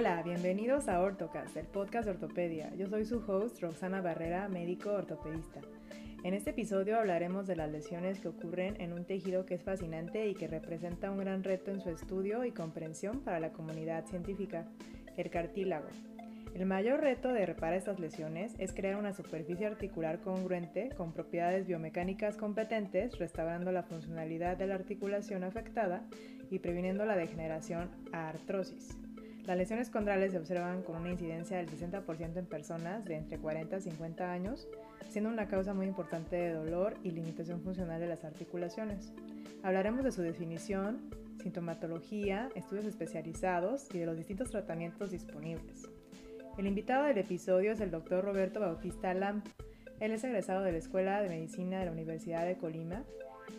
Hola, bienvenidos a Ortocast, el podcast de ortopedia. Yo soy su host, Roxana Barrera, médico ortopedista. En este episodio hablaremos de las lesiones que ocurren en un tejido que es fascinante y que representa un gran reto en su estudio y comprensión para la comunidad científica, el cartílago. El mayor reto de reparar estas lesiones es crear una superficie articular congruente con propiedades biomecánicas competentes, restaurando la funcionalidad de la articulación afectada y previniendo la degeneración a artrosis. Las lesiones condrales se observan con una incidencia del 60% en personas de entre 40 y 50 años, siendo una causa muy importante de dolor y limitación funcional de las articulaciones. Hablaremos de su definición, sintomatología, estudios especializados y de los distintos tratamientos disponibles. El invitado del episodio es el doctor Roberto Bautista Lamp. Él es egresado de la Escuela de Medicina de la Universidad de Colima.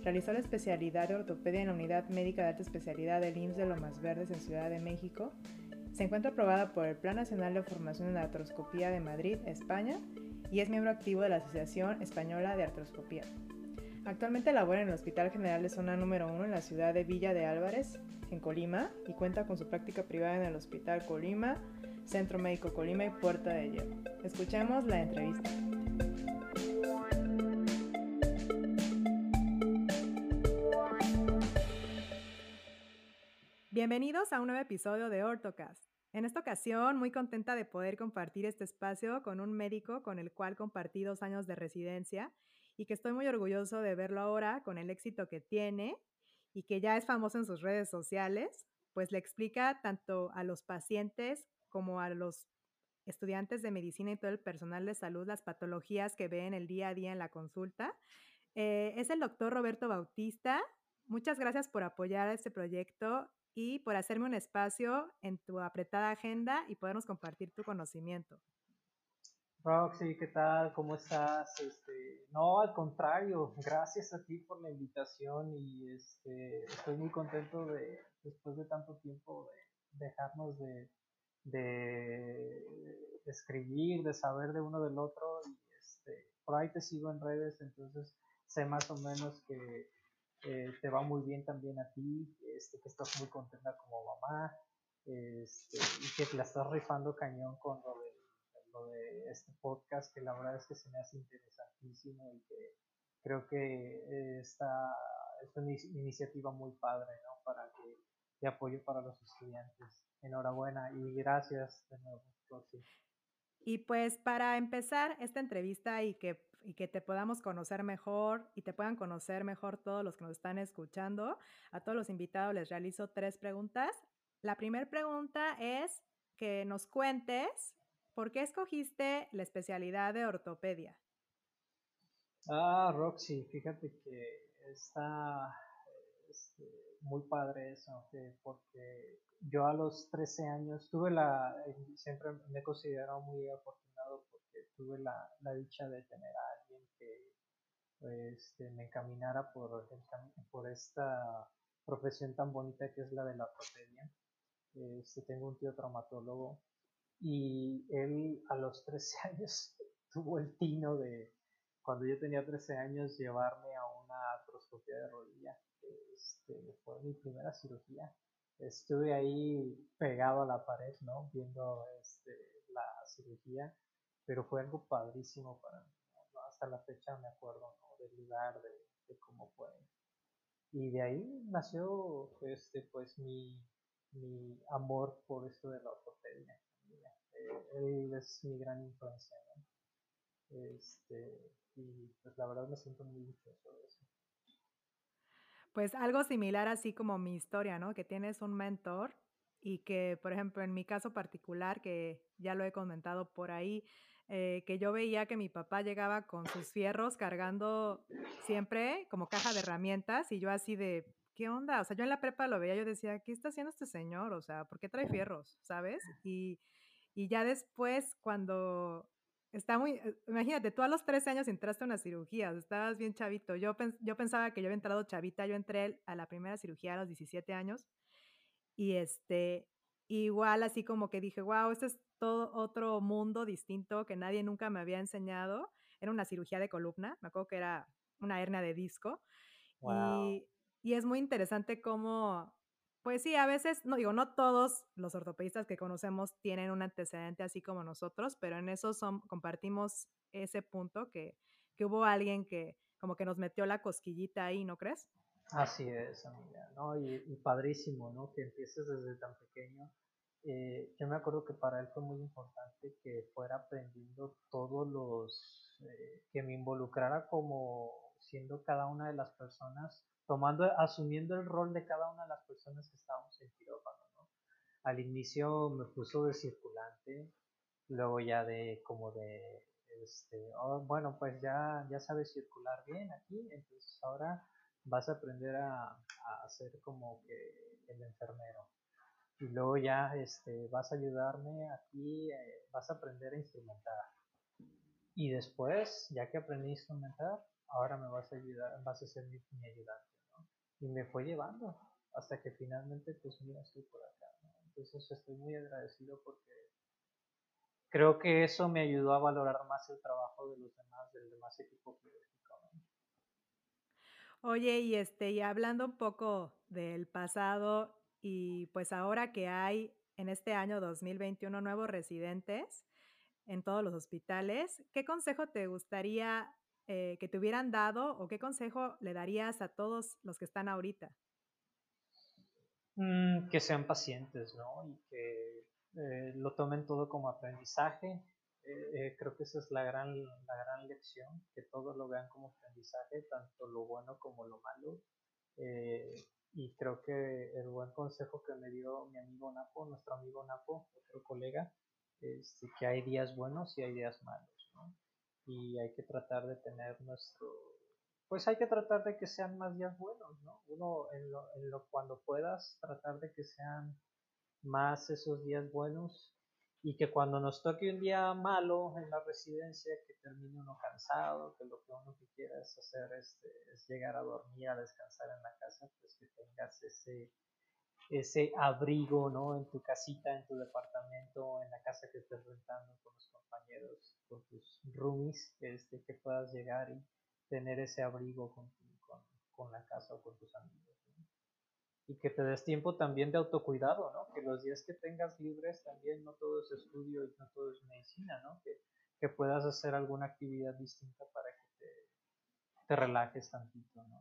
Realizó la especialidad de ortopedia en la Unidad Médica de Alta Especialidad del IMSS de Lomas Verdes en Ciudad de México se encuentra aprobada por el Plan Nacional de Formación en Artroscopía de Madrid, España, y es miembro activo de la Asociación Española de Artroscopía. Actualmente labora en el Hospital General de Zona número 1 en la ciudad de Villa de Álvarez, en Colima, y cuenta con su práctica privada en el Hospital Colima, Centro Médico Colima y Puerta de Hierro. Escuchemos la entrevista. Bienvenidos a un nuevo episodio de Ortocast. En esta ocasión, muy contenta de poder compartir este espacio con un médico con el cual compartí dos años de residencia y que estoy muy orgulloso de verlo ahora con el éxito que tiene y que ya es famoso en sus redes sociales, pues le explica tanto a los pacientes como a los estudiantes de medicina y todo el personal de salud las patologías que ven el día a día en la consulta. Eh, es el doctor Roberto Bautista. Muchas gracias por apoyar este proyecto y por hacerme un espacio en tu apretada agenda y podernos compartir tu conocimiento. Roxy, ¿qué tal? ¿Cómo estás? Este, no, al contrario, gracias a ti por la invitación y este, estoy muy contento de, después de tanto tiempo, de dejarnos de, de, escribir, de saber de uno del otro y este, por ahí te sigo en redes, entonces sé más o menos que eh, te va muy bien también a ti, este, que estás muy contenta como mamá, este, y que te la estás rifando cañón con lo de, lo de este podcast, que la verdad es que se me hace interesantísimo y que creo que esta es una iniciativa muy padre, ¿no? Para que de apoyo para los estudiantes. Enhorabuena y gracias de nuevo. Y pues para empezar esta entrevista y que, y que te podamos conocer mejor y te puedan conocer mejor todos los que nos están escuchando, a todos los invitados les realizo tres preguntas. La primera pregunta es que nos cuentes por qué escogiste la especialidad de ortopedia. Ah, Roxy, fíjate que está este, muy padre eso, porque yo a los 13 años tuve la, siempre me he considerado muy afortunado tuve la, la dicha de tener a alguien que este, me encaminara por, por esta profesión tan bonita que es la de la ortopedia. Este, tengo un tío traumatólogo y él a los 13 años tuvo el tino de, cuando yo tenía 13 años, llevarme a una artroscopia de rodilla. Este, fue mi primera cirugía estuve ahí pegado a la pared, ¿no? Viendo este, la cirugía, pero fue algo padrísimo para mí. Hasta la fecha me acuerdo. Del lugar, de, cómo fue. Y de ahí nació, este, pues, mi, mi amor por esto de la ortopedia. Eh, él es mi gran influencia. Este, y pues la verdad me siento muy dichoso de eso. Pues algo similar así como mi historia, ¿no? Que tienes un mentor y que, por ejemplo, en mi caso particular, que ya lo he comentado por ahí, eh, que yo veía que mi papá llegaba con sus fierros cargando siempre como caja de herramientas y yo así de, ¿qué onda? O sea, yo en la prepa lo veía, yo decía, ¿qué está haciendo este señor? O sea, ¿por qué trae fierros? ¿Sabes? Y, y ya después, cuando Está muy, eh, imagínate, tú a los 13 años entraste a una cirugía, estabas bien chavito. Yo, yo pensaba que yo había entrado chavita, yo entré a la primera cirugía a los 17 años y este, igual así como que dije, wow, este es todo otro mundo distinto que nadie nunca me había enseñado. Era una cirugía de columna, me acuerdo que era una hernia de disco. Y, y es muy interesante cómo Pues sí, a veces, no digo, no todos los ortopedistas que conocemos tienen un antecedente así como nosotros, pero en eso son, compartimos ese punto que, que hubo alguien que como que nos metió la cosquillita ahí, ¿no crees? Así es, amiga, ¿no? Y, y padrísimo, ¿no? Que empieces desde tan pequeño. Eh, yo me acuerdo que para él fue muy importante que fuera aprendiendo todos los, eh, que me involucrara como siendo cada una de las personas tomando, asumiendo el rol de cada una de las personas que estábamos en quirófano, ¿no? Al inicio me puso de circulante, luego ya de como de, este, oh, bueno, pues ya, ya sabes circular bien aquí, entonces ahora vas a aprender a, a ser como que el enfermero. Y luego ya este, vas a ayudarme aquí, eh, vas a aprender a instrumentar. Y después, ya que aprendí a instrumentar, ahora me vas a ayudar, vas a ser mi, ayudante y me fue llevando hasta que finalmente pues mira estoy por acá entonces estoy muy agradecido porque creo que eso me ayudó a valorar más el trabajo de los demás del demás equipo quirúrgico oye y este y hablando un poco del pasado y pues ahora que hay en este año 2021 nuevos residentes en todos los hospitales, ¿qué consejo te gustaría eh, que te hubieran dado o qué consejo le darías a todos los que están ahorita? Mm, que sean pacientes, ¿no? Y que eh, lo tomen todo como aprendizaje. Eh, creo que esa es la gran, la gran lección, que todos lo vean como aprendizaje, tanto lo bueno como lo malo. Y creo que el buen consejo que me dio mi amigo Napo, nuestro amigo Napo, otro colega, es que hay días buenos y hay días malos, ¿no? y hay que tratar de tener nuestro pues hay que tratar de que sean más días buenos no uno en lo, en lo cuando puedas tratar de que sean más esos días buenos y que cuando nos toque un día malo en la residencia que termine uno cansado que lo que uno que quiera es hacer este, es llegar a dormir a descansar en la casa pues que tengas ese ese abrigo, ¿no? En tu casita, en tu departamento, en la casa que estés rentando con los compañeros, con tus roomies, este, que puedas llegar y tener ese abrigo con, con, con la casa o con tus amigos. Y que te des tiempo también de autocuidado, ¿no? Que los días que tengas libres también no todo es estudio y no todo es medicina, ¿no? Que, puedas hacer alguna actividad distinta para que te, te relajes tantito, ¿no?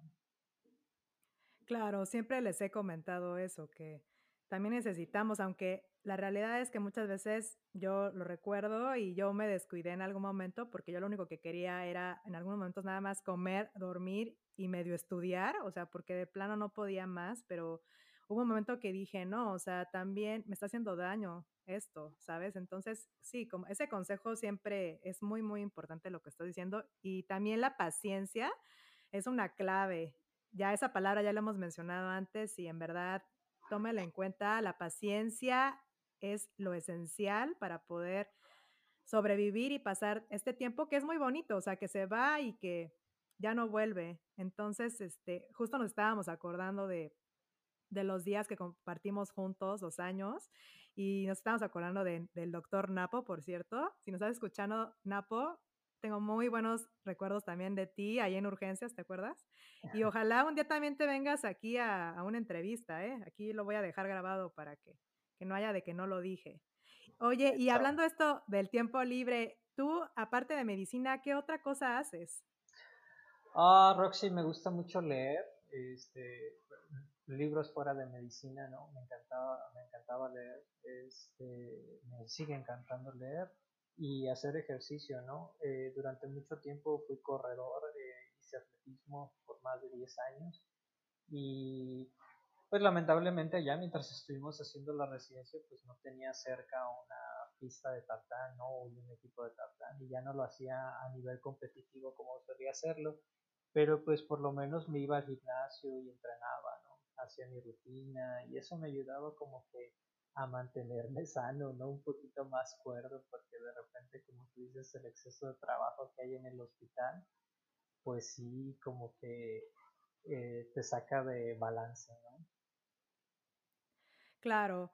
Claro, siempre les he comentado eso, que también necesitamos, aunque la realidad es que muchas veces yo lo recuerdo y yo me descuidé en algún momento porque yo lo único que quería era en algunos momentos nada más comer, dormir y medio estudiar, o sea, porque de plano no podía más, pero hubo un momento que dije, no, o sea, también me está haciendo daño esto, ¿sabes? Entonces, sí, como ese consejo siempre es muy, muy importante lo que estoy diciendo y también la paciencia es una clave ya esa palabra ya la hemos mencionado antes y en verdad tómela en cuenta. La paciencia es lo esencial para poder sobrevivir y pasar este tiempo que es muy bonito, o sea, que se va y que ya no vuelve. Entonces, este, justo nos estábamos acordando de, de los días que compartimos juntos, los años, y nos estábamos acordando del doctor Napo, por cierto. Si nos estás escuchando, Napo, tengo muy buenos recuerdos también de ti ahí en Urgencias, ¿te acuerdas? Y ojalá un día también te vengas aquí a, una entrevista, ¿eh? Aquí lo voy a dejar grabado para que, que no haya de que no lo dije. Oye, y hablando esto del tiempo libre, tú, aparte de medicina, ¿qué otra cosa haces? Ah, Roxy, me gusta mucho leer, este, libros fuera de medicina, ¿no? Me encantaba, me encantaba leer, este, me sigue encantando leer y hacer ejercicio, ¿no? Eh, durante mucho tiempo fui corredor, eh, hice atletismo por más de 10 años y pues lamentablemente allá mientras estuvimos haciendo la residencia pues no tenía cerca una pista de tartán, ¿no? O un equipo de tartán y ya no lo hacía a nivel competitivo como solía hacerlo, pero pues por lo menos me iba al gimnasio y entrenaba, ¿no? Hacía mi rutina y eso me ayudaba como que a mantenerme sano, ¿no? Un poquito más cuerdo, porque de repente, como tú dices, el exceso de trabajo que hay en el hospital, pues sí, como que eh, te saca de balance, ¿no? Claro,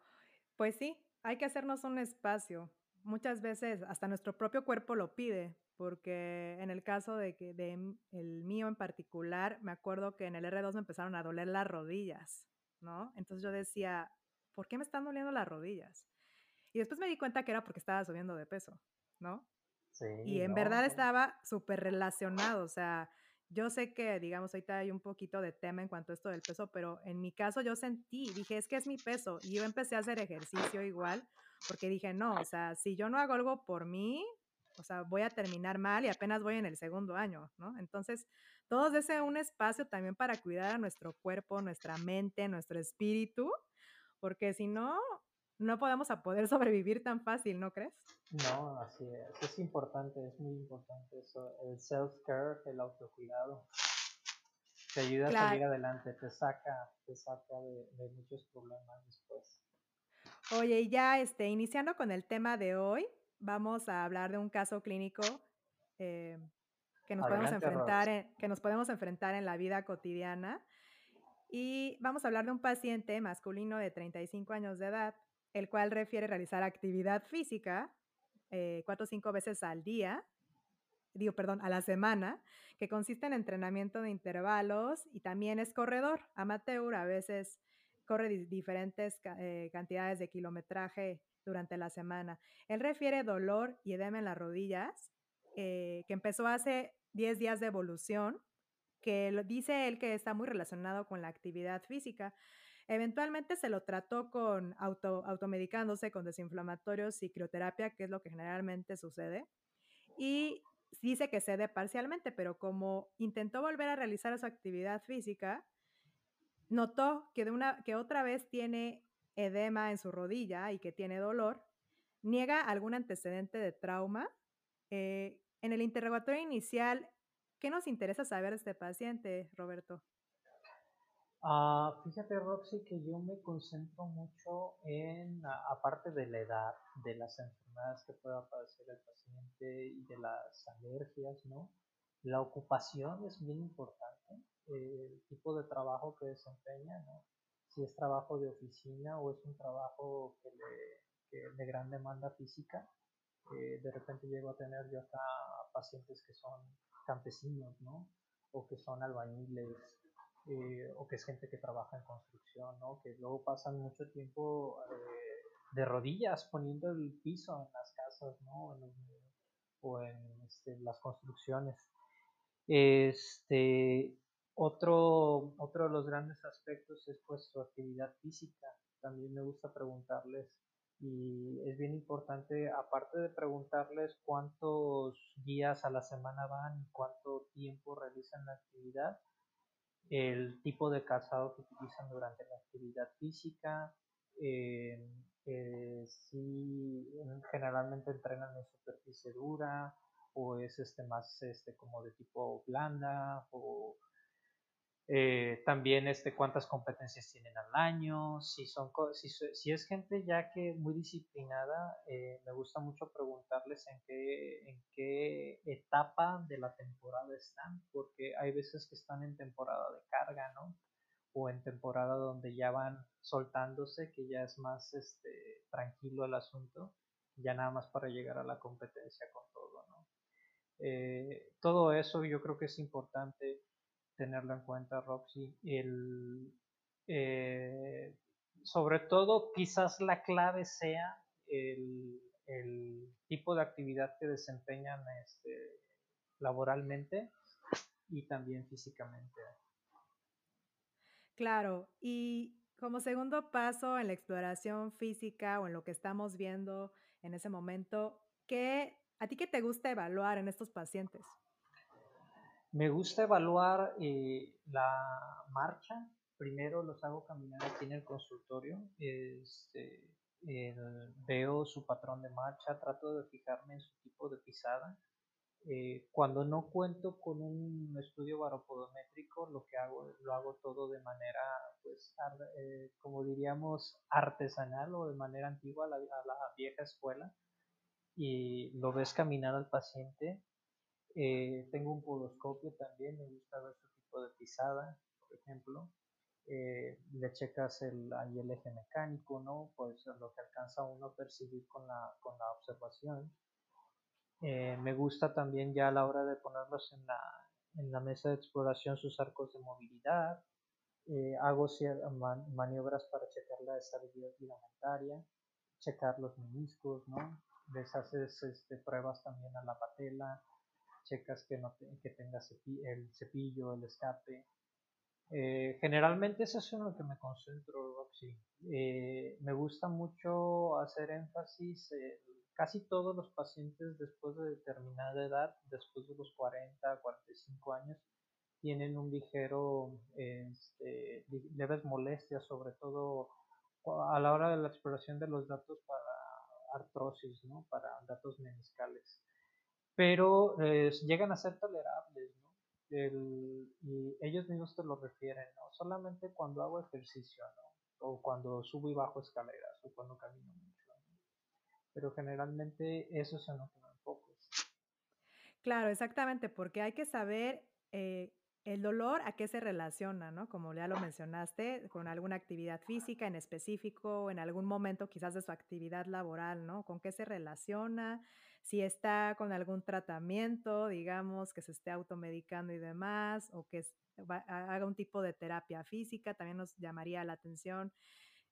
pues sí, hay que hacernos un espacio. Muchas veces hasta nuestro propio cuerpo lo pide, porque en el caso de que de el mío en particular, me acuerdo que en el R2 me empezaron a doler las rodillas ¿no? Entonces yo decía, ¿por qué me están doliendo las rodillas? Y después me di cuenta que era porque estaba subiendo de peso, ¿no? Sí, y en no, verdad no. estaba súper relacionado, o sea, yo sé que, digamos, ahorita hay un poquito de tema en cuanto a esto del peso, pero en mi caso yo sentí, dije, es que es mi peso. Y yo empecé a hacer ejercicio igual, porque dije, no, o sea, si yo no hago algo por mí, o sea, voy a terminar mal y apenas voy en el segundo año, ¿no? Entonces, todos ese un espacio también para cuidar a nuestro cuerpo, nuestra mente, nuestro espíritu, porque si no, no podemos a poder sobrevivir tan fácil, ¿no crees? No, así es. Es importante, es muy importante eso. El self-care, el autocuidado, te ayuda a salir adelante, te saca, te saca de, de muchos problemas después. Oye, y ya este, iniciando con el tema de hoy, vamos a hablar de un caso clínico eh, que, nos podemos enfrentar en, que nos podemos enfrentar en la vida cotidiana. Y vamos a hablar de un paciente masculino de 35 años de edad, el cual refiere realizar actividad física eh, cuatro o cinco veces al día, digo, perdón, a la semana, que consiste en entrenamiento de intervalos y también es corredor, amateur, a veces corre di- diferentes eh, cantidades de kilometraje durante la semana. Él refiere dolor y edema en las rodillas, eh, que empezó hace 10 días de evolución, que dice él que está muy relacionado con la actividad física. Eventualmente se lo trató con auto, automedicándose con desinflamatorios y crioterapia, que es lo que generalmente sucede. Y dice que cede parcialmente, pero como intentó volver a realizar su actividad física, notó que, de una, que otra vez tiene edema en su rodilla y que tiene dolor, niega algún antecedente de trauma. Eh, en el interrogatorio inicial, ¿qué nos interesa saber de este paciente, Roberto? Ah, fíjate, Roxy, que yo me concentro mucho en, aparte de la edad, de las enfermedades que pueda padecer el paciente y de las alergias, ¿no? La ocupación es bien importante, eh, el tipo de trabajo que desempeña, ¿no? Si es trabajo de oficina o es un trabajo que le, que de gran demanda física. Eh, de repente llego a tener yo acá pacientes que son campesinos, ¿no? O que son albañiles, eh, o que es gente que trabaja en construcción, ¿no? Que luego pasan mucho tiempo eh, de rodillas poniendo el piso en las casas, ¿no? O en este, las construcciones. Este, otro, otro de los grandes aspectos es pues su actividad física. También me gusta preguntarles y es bien importante, aparte de preguntarles cuántos días a la semana van y cuánto tiempo realizan la actividad, el tipo de calzado que utilizan durante la actividad física, eh, eh, si generalmente entrenan en superficie dura o es este más este como de tipo blanda o eh, también este, cuántas competencias tienen al año, si, son, si, si es gente ya que muy disciplinada, eh, me gusta mucho preguntarles en qué, en qué etapa de la temporada están, porque hay veces que están en temporada de carga, ¿no? O en temporada donde ya van soltándose, que ya es más este, tranquilo el asunto, ya nada más para llegar a la competencia con todo, ¿no? Eh, todo eso yo creo que es importante tenerlo en cuenta, Roxy. El, eh, sobre todo, quizás la clave sea el, tipo de actividad que desempeñan este, laboralmente y también físicamente. Claro, y como segundo paso en la exploración física o en lo que estamos viendo en ese momento, ¿qué, ¿a ti qué te gusta evaluar en estos pacientes? Me gusta evaluar eh, la marcha. Primero los hago caminar aquí en el consultorio. Este, el, veo su patrón de marcha, trato de fijarme en su tipo de pisada. Eh, cuando no cuento con un estudio baropodométrico, lo que hago lo hago todo de manera, pues, eh, como diríamos, artesanal o de manera antigua a la, a la vieja escuela. Y lo ves caminar al paciente eh, tengo un podoscopio también, me gusta ver su tipo de pisada, por ejemplo. Eh, le checas el, ahí el eje mecánico, ¿no? Pues lo que alcanza uno a percibir con la, con la observación. Eh, me gusta también ya a la hora de ponerlos en la, en la mesa de exploración sus arcos de movilidad, eh, hago maniobras para checar la estabilidad ligamentaria, checar los meniscos, ¿no? Les haces este, pruebas también a la patela, checas que, no que tenga el cepillo, el escape. Eh, generalmente eso es en lo que me concentro, Roxy. Eh, me gusta mucho hacer énfasis, casi todos los pacientes después de determinada edad, después de los 40, 45 años, tienen un ligero, este, leves molestias, sobre todo a la hora de la exploración de los datos para artrosis, ¿no? para datos meniscales. Pero eh, llegan a ser tolerables, ¿no? y ellos mismos te lo refieren, ¿no? Solamente cuando hago ejercicio, ¿no? O cuando subo y bajo escaleras, o cuando camino mucho, Pero generalmente eso es en lo. Claro, exactamente, porque hay que saber eh, el dolor, ¿a qué se relaciona, no? Como ya lo mencionaste, con alguna actividad física en específico, en algún momento quizás de su actividad laboral, ¿no? ¿Con qué se relaciona? Si está con algún tratamiento, digamos, que se esté automedicando y demás, o que haga un tipo de terapia física, también nos llamaría la atención.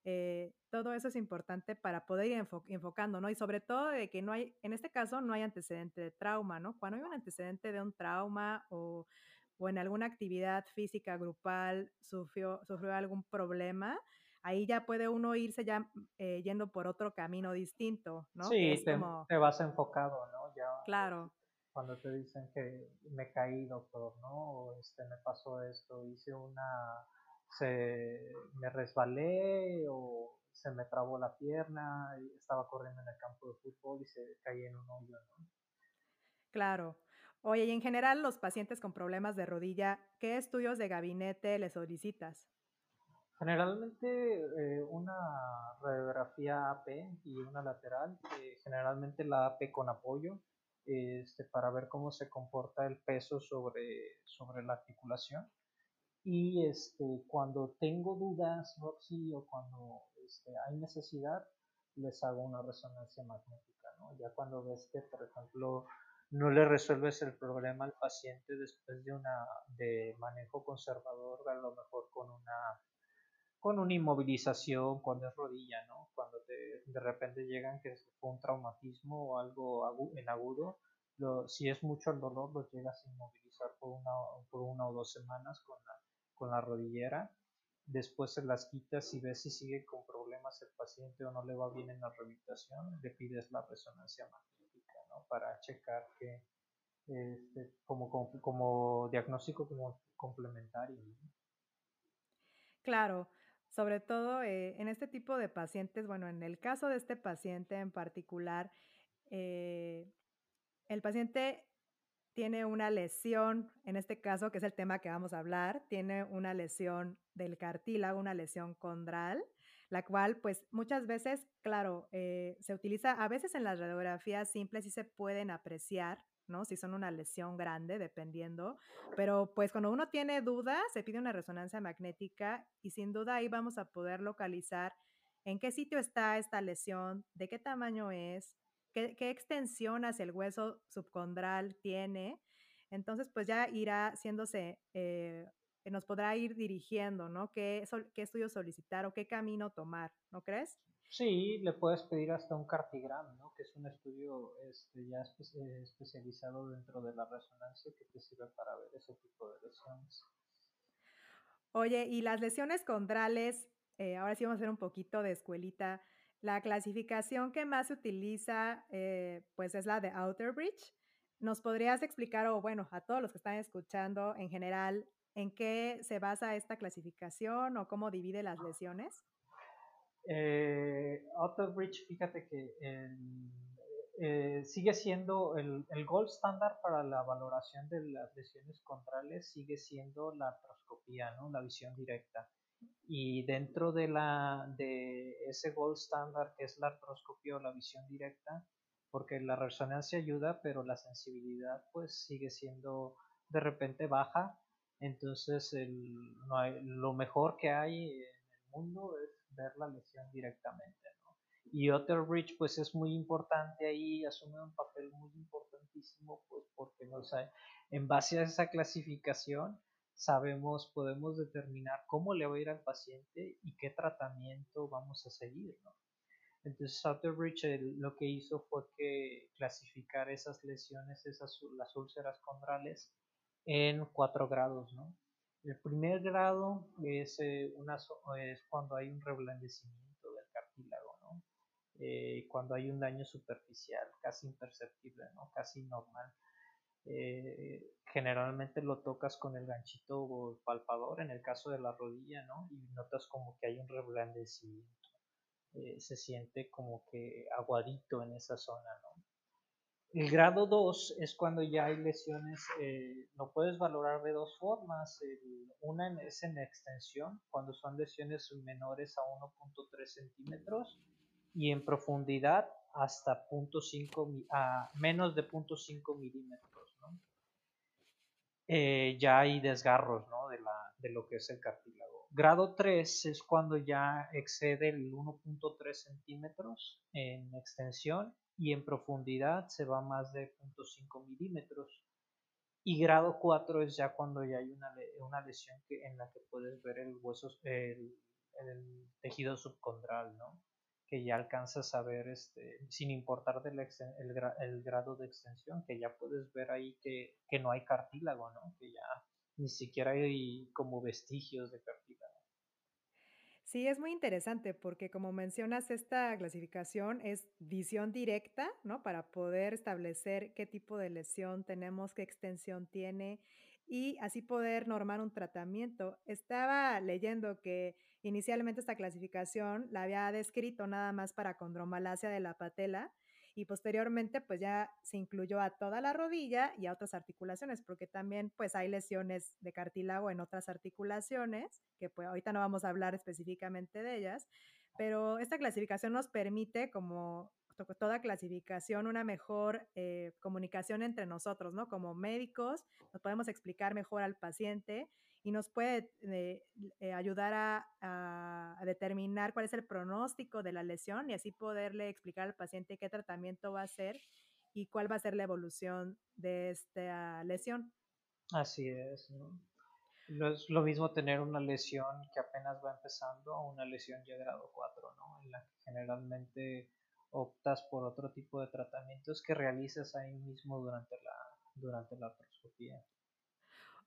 Eh, todo eso es importante para poder ir enfocando, ¿no? Y sobre todo de que no hay, en este caso, no hay antecedente de trauma, ¿no? Cuando hay un antecedente de un trauma o o en alguna actividad física grupal sufrió, sufrió algún problema, ahí ya puede uno irse ya eh, yendo por otro camino distinto, ¿no? Sí, te, te, vas enfocado, ¿no? Ya, claro. Cuando te dicen que me caí, doctor, ¿no? O este, me pasó esto, hice una, se, me resbalé o se me trabó la pierna, estaba corriendo en el campo de fútbol y se caí en un hoyo, ¿no? Claro. Oye, y en general, los pacientes con problemas de rodilla, ¿qué estudios de gabinete les solicitas? Generalmente eh, una radiografía AP y una lateral, eh, generalmente la AP con apoyo, este, para ver cómo se comporta el peso sobre, sobre la articulación. Y este, cuando tengo dudas, Roxy, o cuando este, hay necesidad, les hago una resonancia magnética. ¿no? Ya cuando ves que, por ejemplo, no le resuelves el problema al paciente después de una de manejo conservador, a lo mejor con una con una inmovilización cuando es rodilla, ¿no? Cuando te, de repente llegan que fue un traumatismo o algo en agudo, si es mucho el dolor, los llegas a inmovilizar por una, por una o dos semanas con la, con la rodillera. Después se las quitas y ves si sigue con problemas el paciente o no le va bien en la rehabilitación, le pides la resonancia magnética para checar que este, como, como, diagnóstico como complementario. Claro, sobre todo eh, en este tipo de pacientes, bueno, en el caso de este paciente en particular, eh, el paciente tiene una lesión, en este caso, que es el tema que vamos a hablar, tiene una lesión del cartílago, una lesión condral, la cual pues muchas veces, claro, eh, se utiliza, a veces en las radiografías simples sí se pueden apreciar, ¿no? Si son una lesión grande, dependiendo, pero pues cuando uno tiene dudas, se pide una resonancia magnética y sin duda ahí vamos a poder localizar en qué sitio está esta lesión, de qué tamaño es, qué, extensión hacia el hueso subcondral tiene. Entonces, pues ya irá haciéndose eh, nos podrá ir dirigiendo, ¿no? ¿Qué, qué estudio solicitar o qué camino tomar, ¿no crees? Sí, le puedes pedir hasta un cartigram, ¿no? Que es un estudio este, ya eh, especializado dentro de la resonancia que te sirve para ver ese tipo de lesiones. Oye, y las lesiones condrales, eh, ahora sí vamos a hacer un poquito de escuelita. La clasificación que más se utiliza, eh, pues es la de Outer Bridge. ¿Nos podrías explicar, o bueno, a todos los que están escuchando en general, ¿En qué se basa esta clasificación o cómo divide las lesiones? Eh, Bridge, fíjate que eh, sigue siendo el, el, gold standard para la valoración de las lesiones contrales, sigue siendo la artroscopía, ¿no? la visión directa. Y dentro de, la, de ese gold standard que es la artroscopía o la visión directa, porque la resonancia ayuda, pero la sensibilidad pues sigue siendo de repente baja entonces, el, no hay, lo mejor que hay en el mundo es ver la lesión directamente. ¿no? Y Bridge pues es muy importante ahí, asume un papel muy importantísimo, pues porque no sé, en base a esa clasificación sabemos, podemos determinar cómo le va a ir al paciente y qué tratamiento vamos a seguir, ¿no? Entonces Southerbridge lo que hizo fue que clasificar esas lesiones, esas, las úlceras condrales, en cuatro grados, ¿no? El primer grado es, eh, es cuando hay un reblandecimiento del cartílago, ¿no? Eh, cuando hay un daño superficial, casi imperceptible, ¿no? Casi normal. Eh, generalmente lo tocas con el ganchito palpador en el caso de la rodilla, ¿no? Y notas como que hay un reblandecimiento. se siente como que aguadito en esa zona, ¿no? El grado 2 es cuando ya hay lesiones, eh, lo puedes valorar de dos formas. una es en extensión, cuando son lesiones menores a 1.3 centímetros y en profundidad hasta 0.5 a menos de 0.5 milímetros. Eh, ya hay desgarros ¿no? de, de lo que es el cartílago. Grado 3 es cuando ya excede el 1.3 centímetros en extensión y en profundidad se va más de 0.5 milímetros. Y grado 4 es ya cuando ya hay una, una lesión que, en la que puedes ver el hueso, el, tejido subcondral, ¿no? que ya alcanzas a ver, este, sin importar del el, el, grado de extensión, que ya puedes ver ahí que, que no hay cartílago, ¿no? que ya ni siquiera hay como vestigios de cartílago. Sí, es muy interesante porque como mencionas, esta clasificación es visión directa, ¿no? Para poder establecer qué tipo de lesión tenemos, qué extensión tiene y así poder normar un tratamiento. Estaba leyendo que inicialmente esta clasificación la había descrito nada más para condromalacia de la patela y posteriormente pues ya se incluyó a toda la rodilla y a otras articulaciones, porque también pues hay lesiones de cartílago en otras articulaciones, que pues ahorita no vamos a hablar específicamente de ellas, pero esta clasificación nos permite como toda clasificación, una mejor eh, comunicación entre nosotros, ¿no? Como médicos, nos podemos explicar mejor al paciente y nos puede eh, eh, ayudar a, determinar cuál es el pronóstico de la lesión y así poderle explicar al paciente qué tratamiento va a hacer y cuál va a ser la evolución de esta lesión. Así es, ¿no? es lo mismo tener una lesión que apenas va empezando a una lesión ya grado 4, ¿no? En la que generalmente optas por otro tipo de tratamientos que realizas ahí mismo durante la, durante la artroscopía.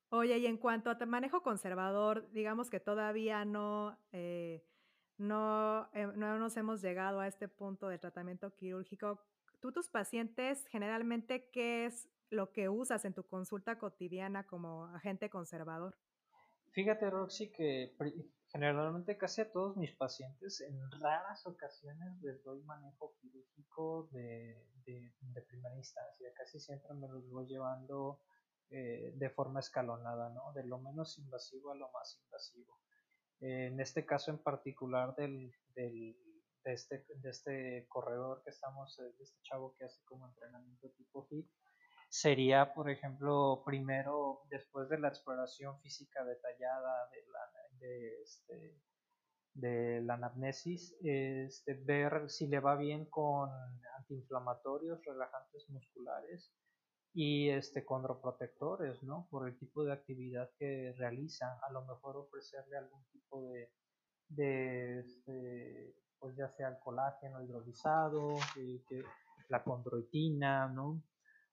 Oye, y en cuanto a manejo conservador, digamos que todavía no, eh, no, eh, no nos hemos llegado a este punto de tratamiento quirúrgico. ¿Tú, tus pacientes, generalmente, qué es lo que usas en tu consulta cotidiana como agente conservador? Fíjate, Roxy, que generalmente casi a todos mis pacientes, en raras ocasiones les doy manejo quirúrgico de, de, primera instancia. Casi siempre me los voy llevando eh, de forma escalonada, ¿no? De lo menos invasivo a lo más invasivo. en este caso en particular del, del, de, este, de este corredor que estamos, de este chavo que hace como entrenamiento tipo HIT, sería, por ejemplo, primero, después de la exploración física detallada de la, de este, de la anamnesis, este, ver si le va bien con antiinflamatorios, relajantes musculares, y este condroprotectores, ¿no? Por el tipo de actividad que realiza, a lo mejor ofrecerle algún tipo de, de este, pues ya sea el colágeno hidrolizado, eh, que, la condroitina, ¿no?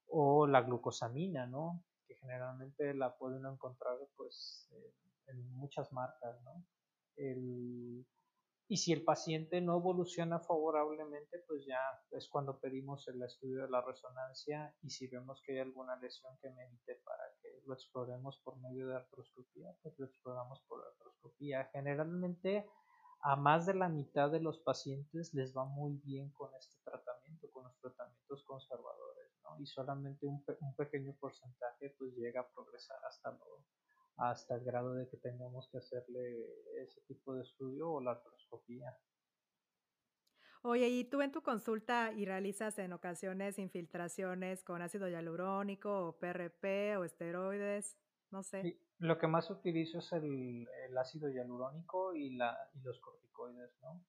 O la glucosamina, ¿no? Que generalmente la puede uno encontrar, pues, en muchas marcas, ¿no? El, y si el paciente no evoluciona favorablemente, pues ya es cuando pedimos el estudio de la resonancia y si vemos que hay alguna lesión que medite para que lo exploremos por medio de artroscopía, pues lo exploramos por artroscopía. Generalmente a más de la mitad de los pacientes les va muy bien con este tratamiento, con los tratamientos conservadores, ¿no? Y solamente un, un pequeño porcentaje pues llega a progresar hasta lo, hasta el grado de que tengamos que hacerle ese tipo de estudio o la artroscopía. Oye, ¿y tú en tu consulta y realizas en ocasiones infiltraciones con ácido hialurónico o PRP o esteroides? No sé. lo que más utilizo es el, ácido hialurónico y, la, y los corticoides, ¿no?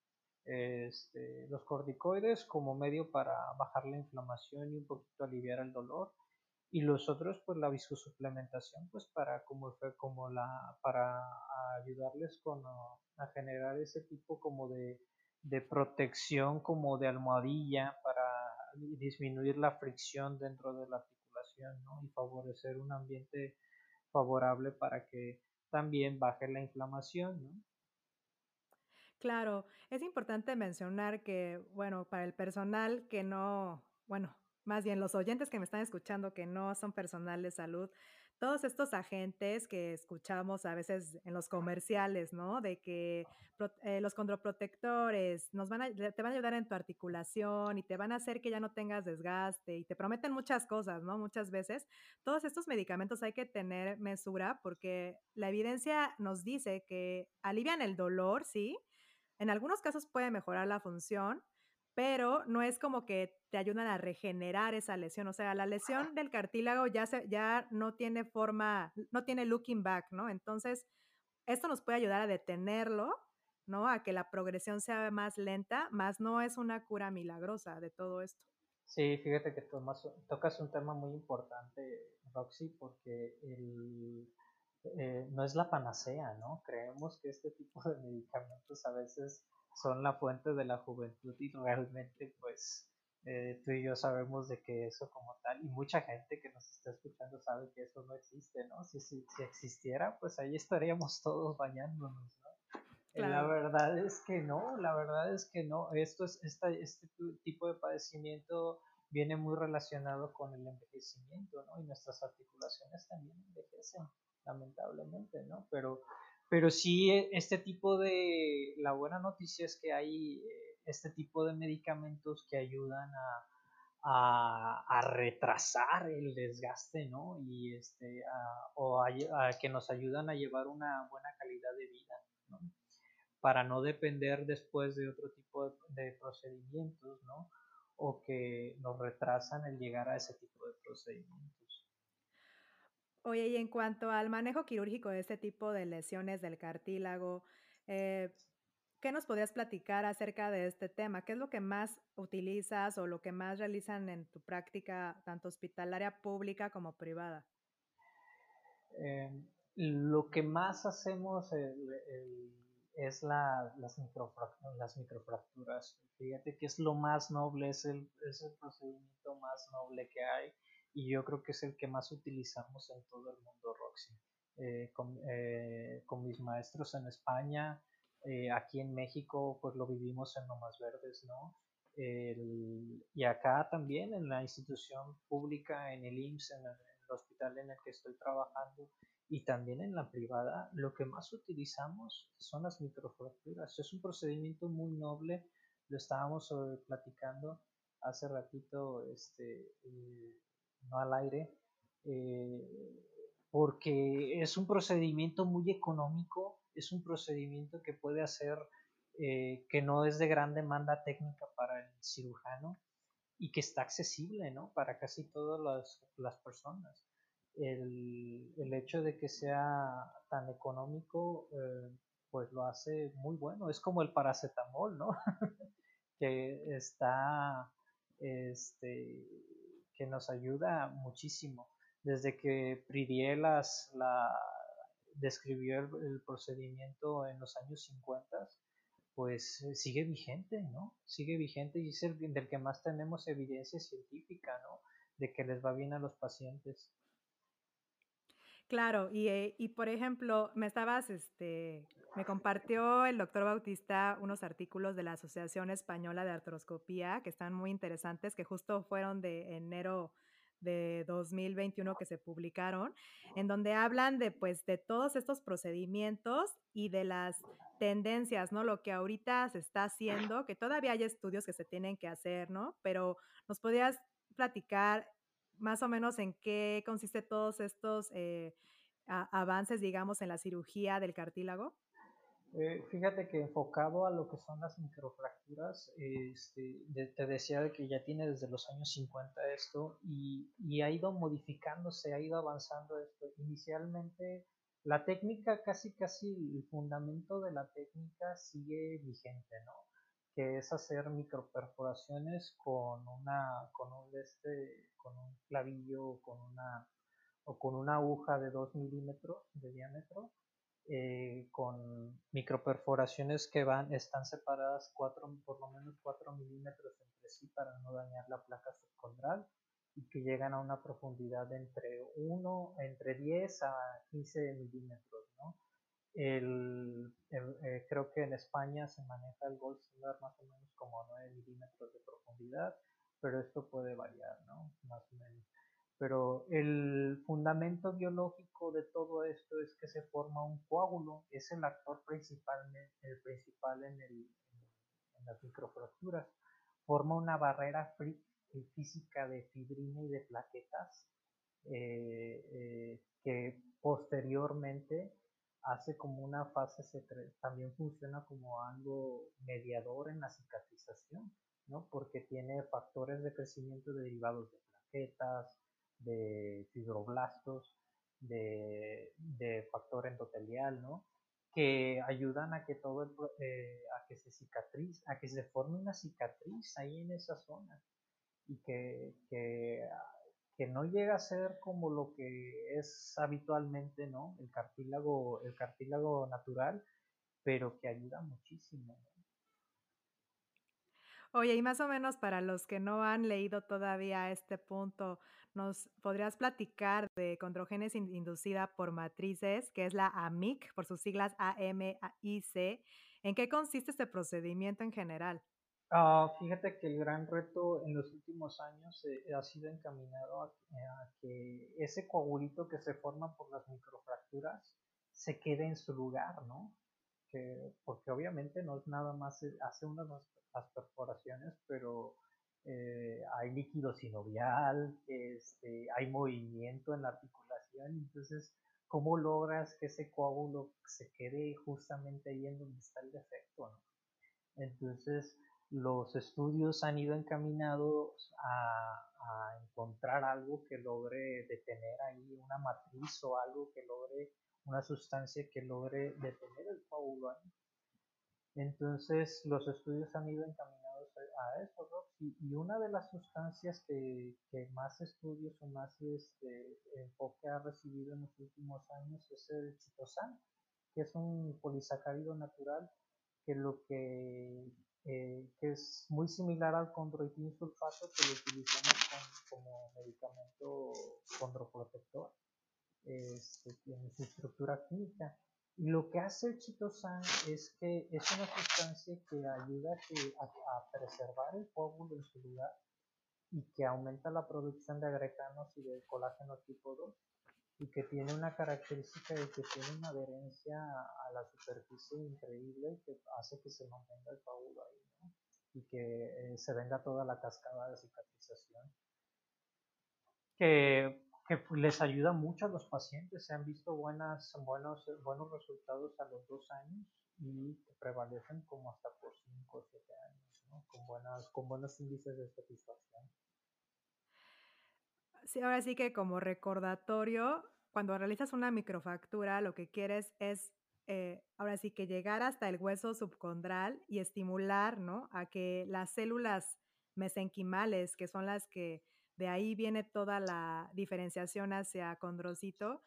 Este, los corticoides como medio para bajar la inflamación y un poquito aliviar el dolor y los otros pues la viscosuplementación pues para como como la para ayudarles con a generar ese tipo como de, de protección como de almohadilla para disminuir la fricción dentro de la articulación ¿no? y favorecer un ambiente favorable para que también baje la inflamación ¿no? Claro, es importante mencionar que, bueno, para el personal que no, bueno, más bien los oyentes que me están escuchando que no son personal de salud, todos estos agentes que escuchamos a veces en los comerciales, ¿no? De que eh, los condroprotectores nos van a, te van a ayudar en tu articulación y te van a hacer que ya no tengas desgaste y te prometen muchas cosas, ¿no? Muchas veces. Todos estos medicamentos hay que tener mesura porque la evidencia nos dice que alivian el dolor, ¿sí? En algunos casos puede mejorar la función, pero no es como que te ayudan a regenerar esa lesión. O sea, la lesión del cartílago ya, se, ya no tiene forma, no tiene looking back, ¿no? Entonces, esto nos puede ayudar a detenerlo, ¿no? A que la progresión sea más lenta, más no es una cura milagrosa de todo esto. Sí, fíjate que tomas, tocas un tema muy importante, Roxy, porque el, eh, no es la panacea, ¿no? Creemos que este tipo de medicamentos a veces son la fuente de la juventud y realmente pues eh, tú y yo sabemos de que eso como tal y mucha gente que nos está escuchando sabe que eso no existe, ¿no? Si, si, si existiera pues ahí estaríamos todos bañándonos, ¿no? Eh, la verdad es que no, la verdad es que no. Esto es, esta, este tipo de padecimiento viene muy relacionado con el envejecimiento, ¿no? Y nuestras articulaciones también envejecen, lamentablemente, ¿no? Pero pero sí, e, este tipo de, la buena noticia es que hay eh, este tipo de medicamentos que ayudan a, a, retrasar el desgaste, ¿no? Y este, o a, que nos ayudan a llevar una buena calidad de vida, ¿no? Para no depender después de otro tipo de procedimientos, ¿no? O que nos retrasan el llegar a ese tipo de procedimientos. Oye, y en cuanto al manejo quirúrgico de este tipo de lesiones del cartílago, eh, ¿qué nos podrías platicar acerca de este tema? ¿Qué es lo que más utilizas o lo que más realizan en tu práctica, tanto hospitalaria pública como privada? Eh, lo que más hacemos es las, microfracturas. Fíjate que es lo más noble, es el, es el procedimiento más noble que hay y yo creo que es el que más utilizamos en todo el mundo Roxy. Eh, eh, con, mis maestros en España, eh, aquí en México, pues lo vivimos en Lomas Verdes, ¿no? y acá también en la institución pública, en el IMSS, en el, hospital en el que estoy trabajando, y también en la privada, lo que más utilizamos son las microfracturas. Es un procedimiento muy noble, lo estábamos platicando hace ratito, este, no al aire, eh, porque es un procedimiento muy económico, es un procedimiento que puede hacer, eh, que no es de gran demanda técnica para el cirujano y que está accesible, ¿no? Para casi todas las, las personas. El, el, hecho de que sea tan económico, eh, pues lo hace muy bueno. Es como el paracetamol, ¿no? que está, este, que nos ayuda muchísimo. Desde que Pridielas la, describió el, procedimiento en los años 50, pues eh, sigue vigente, ¿no? Sigue vigente y es el del que más tenemos evidencia científica, ¿no? De que les va bien a los pacientes. Claro, y, eh, y, por ejemplo, me estabas, este, me compartió el doctor Bautista unos artículos de la Asociación Española de Artroscopía que están muy interesantes, que justo fueron de enero de 2021 que se publicaron, en donde hablan de, pues, de todos estos procedimientos y de las tendencias, ¿no? Lo que ahorita se está haciendo, que todavía hay estudios que se tienen que hacer, ¿no? Pero nos podrías platicar más o menos en qué consiste todos estos eh, avances, digamos, en la cirugía del cartílago? Eh, fíjate que enfocado a lo que son las microfracturas, este, te decía que ya tiene desde los años 50 esto y, ha ido modificándose, ha ido avanzando esto. Inicialmente la técnica, casi casi el fundamento de la técnica sigue vigente, ¿no? que es hacer microperforaciones con una con un este con un clavillo con una o con una aguja de 2 milímetros de diámetro eh, con microperforaciones que van están separadas cuatro, por lo menos 4 milímetros entre sí para no dañar la placa subcondral y que llegan a una profundidad entre 1 entre 10 a 15 milímetros ¿no? El, eh, creo que en España se maneja el gold standard más o menos como 9 milímetros de profundidad, pero esto puede variar, ¿no? Más o menos. Pero el fundamento biológico de todo esto es que se forma un coágulo, es el actor principal, el principal en, el, en las microfracturas. Forma una barrera física de fibrina y de plaquetas eh, eh, que posteriormente hace como una fase, también funciona como algo mediador en la cicatrización, ¿no? Porque tiene factores de crecimiento derivados de plaquetas, de fibroblastos, de, factor endotelial, ¿no? Que ayudan a que todo eh, a que se cicatriz, a que se forme una cicatriz ahí en esa zona y que, que que no llega a ser como lo que es habitualmente, ¿no? El cartílago, el cartílago natural, pero que ayuda muchísimo. Oye, y más o menos para los que no han leído todavía este punto, ¿nos podrías platicar de condrogénesis inducida por matrices, que es la AMIC, por sus siglas AMIC? ¿En qué consiste este procedimiento en general? Ah, fíjate que el gran reto en los últimos años eh, ha sido encaminado a, que ese coagulito que se forma por las microfracturas se quede en su lugar, ¿no? Que, porque obviamente no es nada más, eh, hace unas las perforaciones, pero eh, hay líquido sinovial, este, hay movimiento en la articulación, entonces, ¿cómo logras que ese coágulo se quede justamente ahí en donde está el defecto, ¿no? Entonces, los estudios han ido encaminados a, encontrar algo que logre detener ahí una matriz o algo que logre una sustancia que logre detener el coágulo ahí. Entonces los estudios han ido encaminados a eso, y, una de las sustancias que, más estudios o más este, enfoque ha recibido en los últimos años es el chitosan, que es un polisacárido natural que lo que eh, que es muy similar al condroitin sulfato que lo utilizamos como medicamento condroprotector este, en su estructura química. Lo que hace el chitosan es que es una sustancia que ayuda a, preservar el coágulo en su lugar y que aumenta la producción de agreganos y de colágeno tipo 2 y que tiene una característica de que tiene una adherencia a la superficie increíble que hace que se mantenga el coágulo ahí ¿no? y que eh, se venga toda la cascada de cicatrización que, que, les ayuda mucho a los pacientes se han visto buenas, buenos, buenos resultados a los dos años y prevalecen como hasta por 5 o 7 años ¿no? con, buenas, con buenos índices de satisfacción Sí, ahora sí que como recordatorio, cuando realizas una microfractura, lo que quieres es, eh, ahora sí que llegar hasta el hueso subcondral y estimular, ¿no? A que las células mesenquimales, que son las que de ahí viene toda la diferenciación hacia condrocito,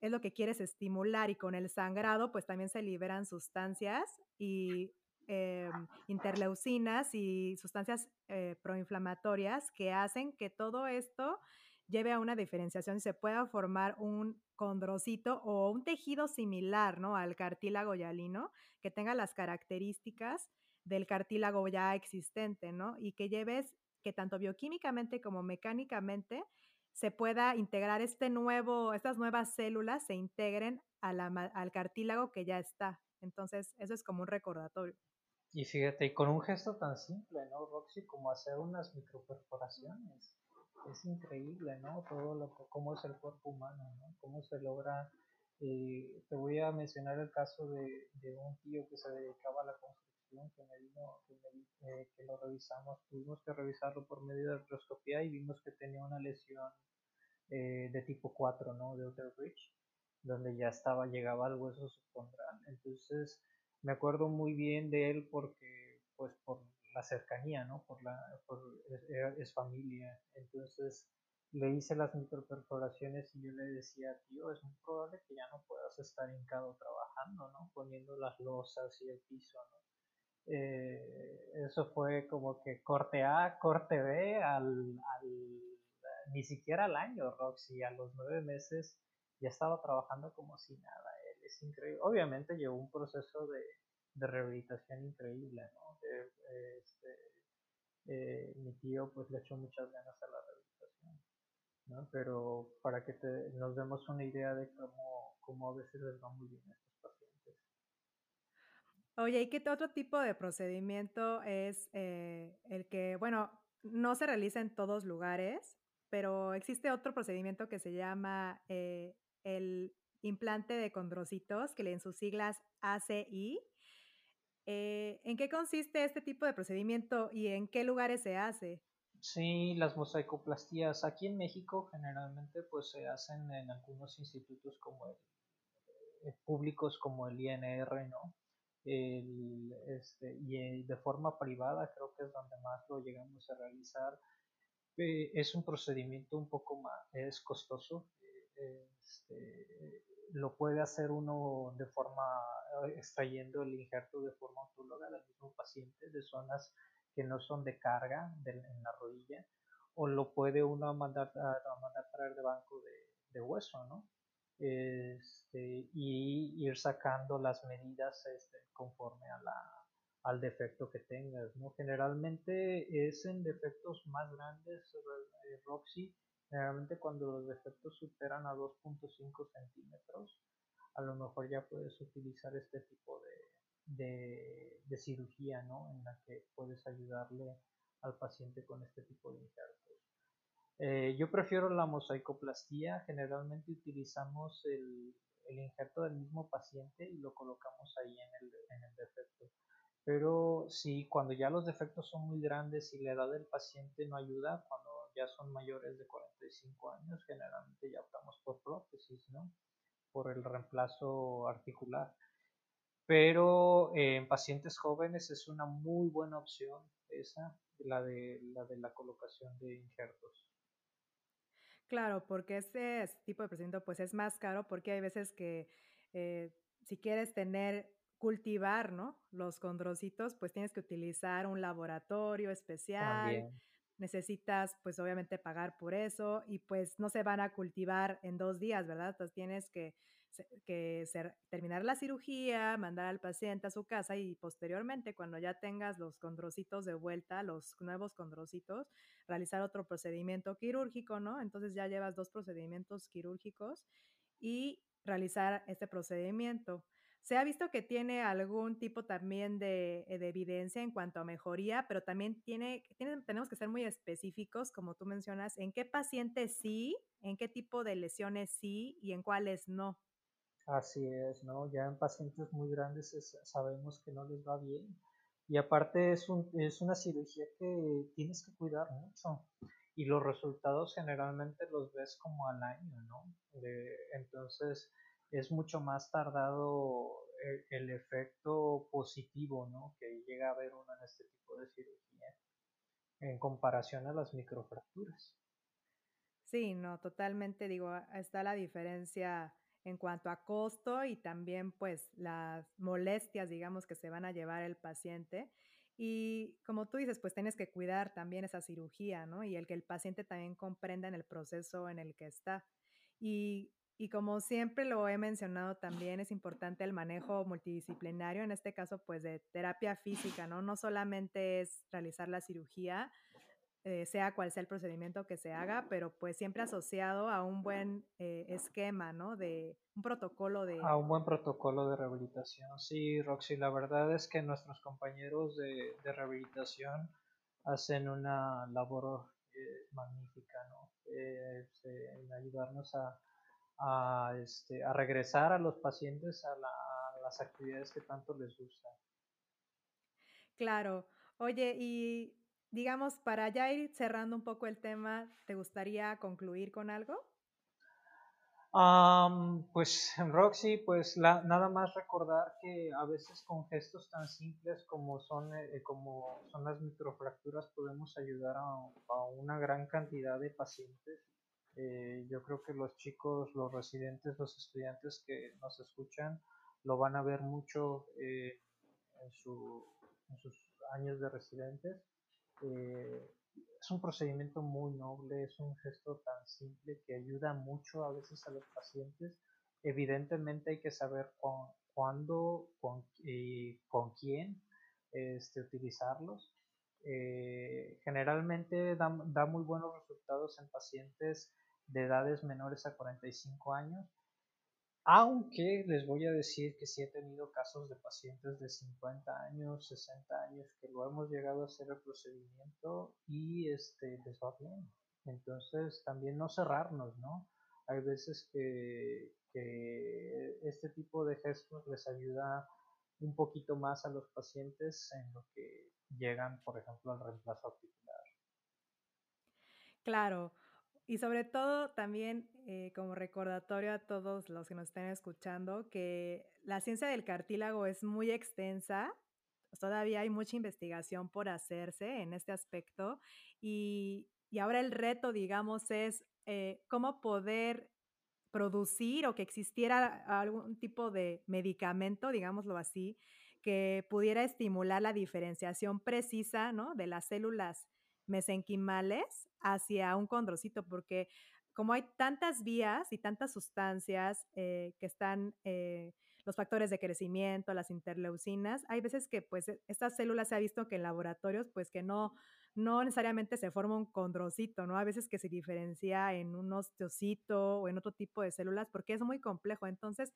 es lo que quieres estimular y con el sangrado pues también se liberan sustancias y em, interleucinas y sustancias eh, proinflamatorias que hacen que todo esto lleve a una diferenciación y se pueda formar un condrocito o un tejido similar ¿no? al cartílago hialino, que tenga las características del cartílago ya existente, ¿no? Y que lleves que tanto bioquímicamente como mecánicamente se pueda integrar este nuevo, estas nuevas células se integren al cartílago que ya está. Entonces, eso es como un recordatorio. Y fíjate, y con un gesto tan simple, ¿no, Roxy? Como hacer unas microperforaciones es increíble, ¿no? Todo lo que, cómo es el cuerpo humano, ¿no? Cómo se logra. Eh, te voy a mencionar el caso de, de, un tío que se dedicaba a la construcción, que que, eh, que lo revisamos, tuvimos que revisarlo por medio de artroscopía y vimos que tenía una lesión eh, de tipo 4, ¿no? De Outer Bridge, donde ya estaba, llegaba al hueso subcondral. Entonces, me acuerdo muy bien de él porque pues por la cercanía, ¿no? Por la, por, es, familia. Entonces le hice las microperforaciones y yo le decía, tío, es muy probable que ya no puedas estar hincado trabajando, ¿no? Poniendo las losas y el piso, ¿no? Eh, eso fue como que corte A, corte B, al, ni siquiera al año, Roxy, a los nueve meses ya estaba trabajando como si nada, él es increíble. Obviamente llevó un proceso de, de rehabilitación increíble, ¿no? este, eh, mi tío pues le echó muchas ganas a la rehabilitación, ¿no? Pero para que te, nos demos una idea de cómo, cómo a veces les va muy bien pacientes. Oye, ¿y qué otro tipo de procedimiento es eh, el que, bueno, no se realiza en todos lugares, pero existe otro procedimiento que se llama eh, el implante de condrocitos, que en sus siglas ACI, eh, ¿En qué consiste este tipo de procedimiento y en qué lugares se hace? Sí, las mosaicoplastías aquí en México generalmente pues se hacen en algunos institutos como el, públicos como el INR, ¿no? El, este, y de forma privada creo que es donde más lo llegamos a realizar. Eh, es un procedimiento un poco más, es costoso, este, lo puede hacer uno de forma eh, extrayendo el injerto de forma autóloga del mismo paciente de zonas que no son de carga en la rodilla o lo puede uno mandar a, mandar traer de banco de, hueso no este, y ir sacando las medidas este, conforme a la, al defecto que tengas no generalmente es en defectos más grandes eh, Roxy Generalmente cuando los defectos superan a 2.5 centímetros, a lo mejor ya puedes utilizar este tipo de, de, cirugía, ¿no? En la que puedes ayudarle al paciente con este tipo de injertos. Eh, yo prefiero la mosaicoplastía, generalmente utilizamos el, injerto del mismo paciente y lo colocamos ahí en el, defecto. Pero si cuando ya los defectos son muy grandes y la edad del paciente no ayuda, cuando ya son mayores de 45 años, generalmente ya optamos por prótesis, ¿no? Por el reemplazo articular. Pero eh, en pacientes jóvenes es una muy buena opción esa, la de la, de la colocación de injertos. Claro, porque este tipo de procedimiento pues es más caro porque hay veces que eh, si quieres tener cultivar, ¿no? Los condrocitos, pues tienes que utilizar un laboratorio especial, necesitas pues obviamente pagar por eso y pues no se van a cultivar en dos días, ¿verdad? Entonces tienes que, que terminar la cirugía, mandar al paciente a su casa y posteriormente cuando ya tengas los condrocitos de vuelta, los nuevos condrocitos, realizar otro procedimiento quirúrgico, ¿no? Entonces ya llevas dos procedimientos quirúrgicos y realizar este procedimiento. Se ha visto que tiene algún tipo también de, eh, de evidencia en cuanto a mejoría, pero también tiene, tiene, tenemos que ser muy específicos, como tú mencionas, en qué pacientes sí, en qué tipo de lesiones sí y en cuáles no. Así es, ¿no? Ya en pacientes muy grandes sabemos que no les va bien. Y aparte es, un, es una cirugía que tienes que cuidar mucho. Y los resultados generalmente los ves como al año, ¿no? entonces, es mucho más tardado el, efecto positivo ¿no? que llega a haber uno en este tipo de cirugía en comparación a las microfracturas. Sí, no, totalmente digo, está la diferencia en cuanto a costo y también pues las molestias, digamos, que se van a llevar el paciente. Y como tú dices, pues tienes que cuidar también esa cirugía, ¿no? Y el que el paciente también comprenda en el proceso en el que está. Y y como siempre lo he mencionado también, es importante el manejo multidisciplinario, en este caso, pues de terapia física, ¿no? No solamente es realizar la cirugía, eh, sea cual sea el procedimiento que se haga, pero pues siempre asociado a un buen eh, esquema, ¿no? De un protocolo de... A un buen protocolo de rehabilitación. Sí, Roxy, la verdad es que nuestros compañeros de, rehabilitación hacen una labor eh, magnífica, ¿no? Este, en ayudarnos a a, este, a regresar a los pacientes a, las actividades que tanto les gustan. Claro. Oye, y digamos, para ya ir cerrando un poco el tema, ¿te gustaría concluir con algo? pues en Roxy, pues la, nada más recordar que a veces con gestos tan simples como son, eh, como son las microfracturas podemos ayudar a, una gran cantidad de pacientes. Eh, yo creo que los chicos, los residentes, los estudiantes que nos escuchan lo van a ver mucho eh, en, su, en, sus años de residentes es un procedimiento muy noble, es un gesto tan simple que ayuda mucho a veces a los pacientes. Evidentemente hay que saber cuándo, con, y con quién este, utilizarlos. Eh, generalmente da, da, muy buenos resultados en pacientes de edades menores a 45 años aunque les voy a decir que sí he tenido casos de pacientes de 50 años, 60 años que lo hemos llegado a hacer el procedimiento y este, les va bien. Entonces también no cerrarnos, ¿no? Hay veces que, este tipo de gestos les ayuda un poquito más a los pacientes en lo que llegan, por ejemplo, al reemplazo articular. Claro, y sobre todo también eh, como recordatorio a todos los que nos estén escuchando que la ciencia del cartílago es muy extensa, todavía hay mucha investigación por hacerse en este aspecto y, ahora el reto, digamos, es eh, cómo poder producir o que existiera algún tipo de medicamento, digámoslo así, que pudiera estimular la diferenciación precisa ¿no? de las células mesenquimales hacia un condrocito, porque como hay tantas vías y tantas sustancias eh, que están, eh, los factores de crecimiento, las interleucinas, hay veces que pues e, estas células se ha visto que en laboratorios pues que no, no necesariamente se forma un condrocito, ¿no? A veces que se diferencia en un osteocito o en otro tipo de células porque es muy complejo. Entonces,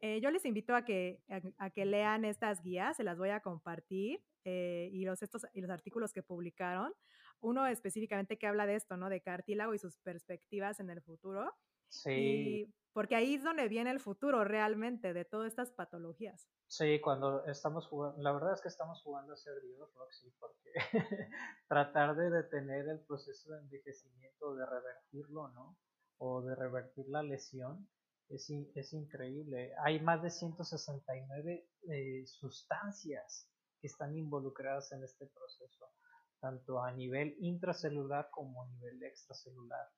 eh, yo les invito a que, a, que lean estas guías, se las voy a compartir y, los, estos, y los artículos que publicaron uno específicamente que habla de esto, ¿no? De cartílago y sus perspectivas en el futuro. Sí. porque ahí es donde viene el futuro realmente de todas estas patologías. Sí, cuando estamos jugando, la verdad es que estamos jugando a ser Dios, Roxy, porque tratar de detener el proceso de envejecimiento, de revertirlo, ¿no? O de revertir la lesión, es, es increíble. Hay más de 169 eh, sustancias que están involucradas en este proceso tanto a nivel intracelular como a nivel extracelular.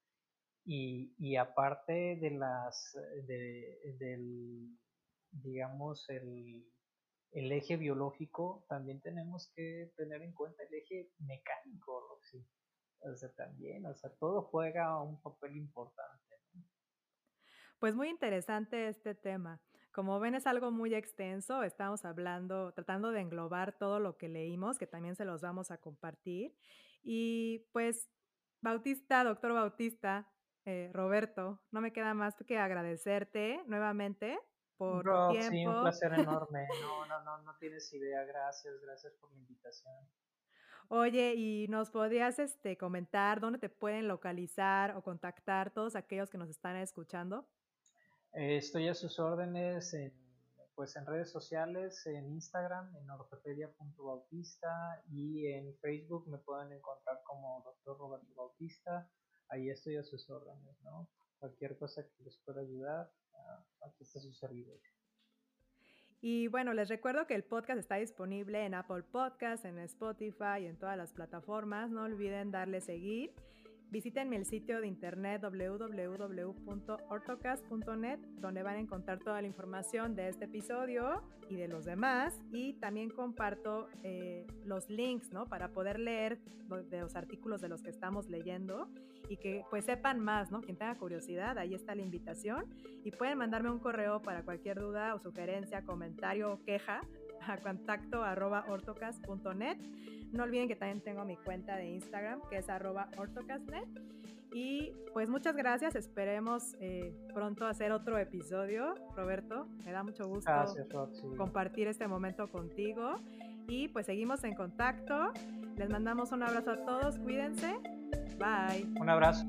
Y, aparte de las, de, del, digamos, el, el, eje biológico, también tenemos que tener en cuenta el eje mecánico, Roxy. O sea, también, o sea, todo juega un papel importante. Pues muy interesante este tema. Como ven es algo muy extenso, estamos hablando, tratando de englobar todo lo que leímos, que también se los vamos a compartir. Y pues, Bautista, doctor Bautista, eh, Roberto, no me queda más que agradecerte nuevamente por tu tiempo. Sí, un placer enorme. No, no, no, no tienes idea. Gracias, gracias por la invitación. Oye, ¿y nos podrías este, comentar dónde te pueden localizar o contactar todos aquellos que nos están escuchando? Eh, estoy a sus órdenes en, pues en redes sociales, en Instagram, en ortopedia.bautista y en Facebook me pueden encontrar como Dr. Roberto Bautista. Ahí estoy a sus órdenes, ¿no? Cualquier cosa que les pueda ayudar, ah, aquí está su servidor. Y bueno, les recuerdo que el podcast está disponible en Apple Podcasts, en Spotify y en todas las plataformas. No olviden darle seguir. Visítenme el sitio de internet www.ortocast.net donde van a encontrar toda la información de este episodio y de los demás y también comparto eh, los links ¿no? para poder leer de los artículos de los que estamos leyendo y que pues sepan más, ¿no? Quien tenga curiosidad, ahí está la invitación y pueden mandarme un correo para cualquier duda o sugerencia, comentario o queja a contacto arroba ortocast.net. No olviden que también tengo mi cuenta de Instagram, que es arroba ortocastnet. Y pues muchas gracias, esperemos eh, pronto hacer otro episodio. Roberto, me da mucho gusto compartir este momento contigo. Y pues seguimos en contacto. Les mandamos un abrazo a todos, cuídense. Bye. Un abrazo.